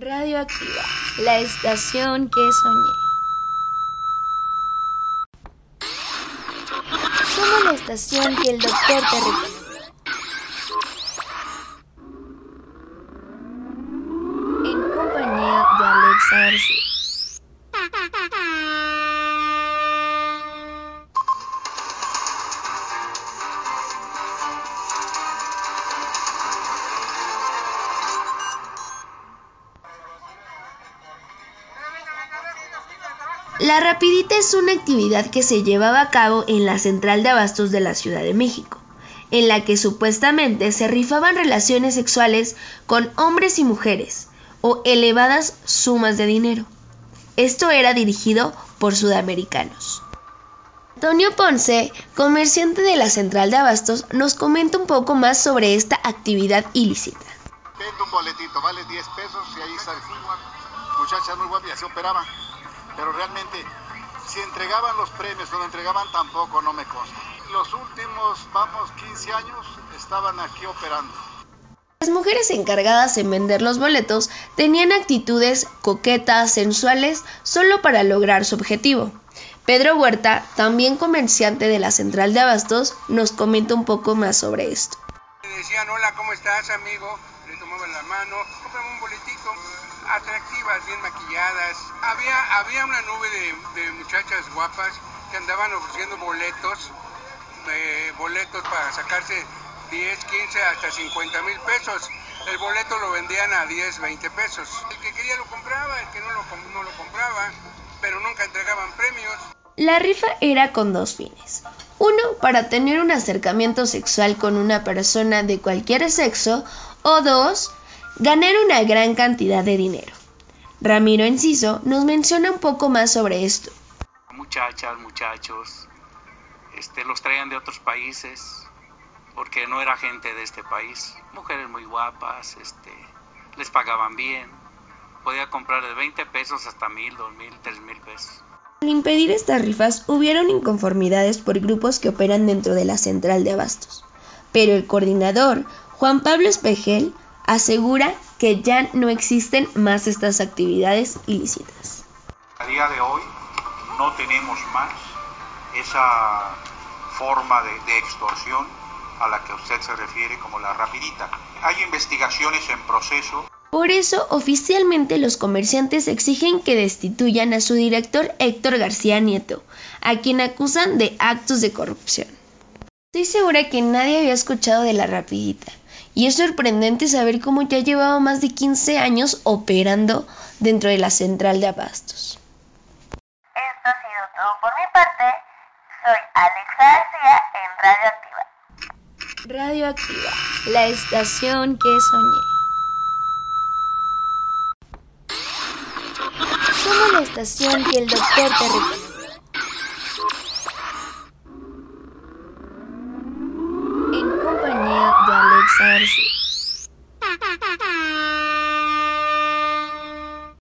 Radioactiva, la estación que soñé. Somos la estación que el doctor te recomendó. La rapidita es una actividad que se llevaba a cabo en la central de abastos de la Ciudad de México, en la que supuestamente se rifaban relaciones sexuales con hombres y mujeres o elevadas sumas de dinero. Esto era dirigido por sudamericanos. Antonio Ponce, comerciante de la central de abastos, nos comenta un poco más sobre esta actividad ilícita. Vendo un boletito, vale 10 pesos y ahí está. Muchacha muy guapa y así operaba pero realmente si entregaban los premios o no entregaban tampoco no me consta. Los últimos, vamos, 15 años estaban aquí operando. Las mujeres encargadas en vender los boletos tenían actitudes coquetas, sensuales, solo para lograr su objetivo. Pedro Huerta, también comerciante de la central de abastos, nos comenta un poco más sobre esto. decían, hola, ¿cómo estás, amigo? La mano, cómprame un boletito atractivas, bien maquilladas. Había, había una nube de, muchachas guapas que andaban ofreciendo boletos, eh, boletos para sacarse 10, 15, hasta 50 mil pesos. El boleto lo vendían a 10, 20 pesos. El que quería lo compraba, el que no lo, no lo compraba, pero nunca entregaban premios. La rifa era con dos fines. Uno, para tener un acercamiento sexual con una persona de cualquier sexo. O dos, ganar una gran cantidad de dinero. Ramiro Enciso nos menciona un poco más sobre esto. Muchachas, muchachos, este, los traían de otros países porque no era gente de este país. Mujeres muy guapas, este, les pagaban bien. Podía comprar de 20 pesos hasta mil, dos mil, tres mil pesos. Al impedir estas rifas hubieron inconformidades por grupos que operan dentro de la central de abastos. Pero el coordinador, Juan Pablo Espejel, asegura que ya no existen más estas actividades ilícitas. A día de hoy no tenemos más esa forma de, de, extorsión a la que usted se refiere como la rapidita. Hay investigaciones en proceso. Por eso, oficialmente los comerciantes exigen que destituyan a su director Héctor García Nieto, a quien acusan de actos de corrupción. Estoy segura que nadie había escuchado de la rapidita, y es sorprendente saber cómo ya llevaba más de 15 años operando dentro de la central de abastos. Esto ha sido todo por mi parte. Soy Alexa García en Radioactiva. Radioactiva, la estación que soñé. Somos la estación que el doctor te recomendó. En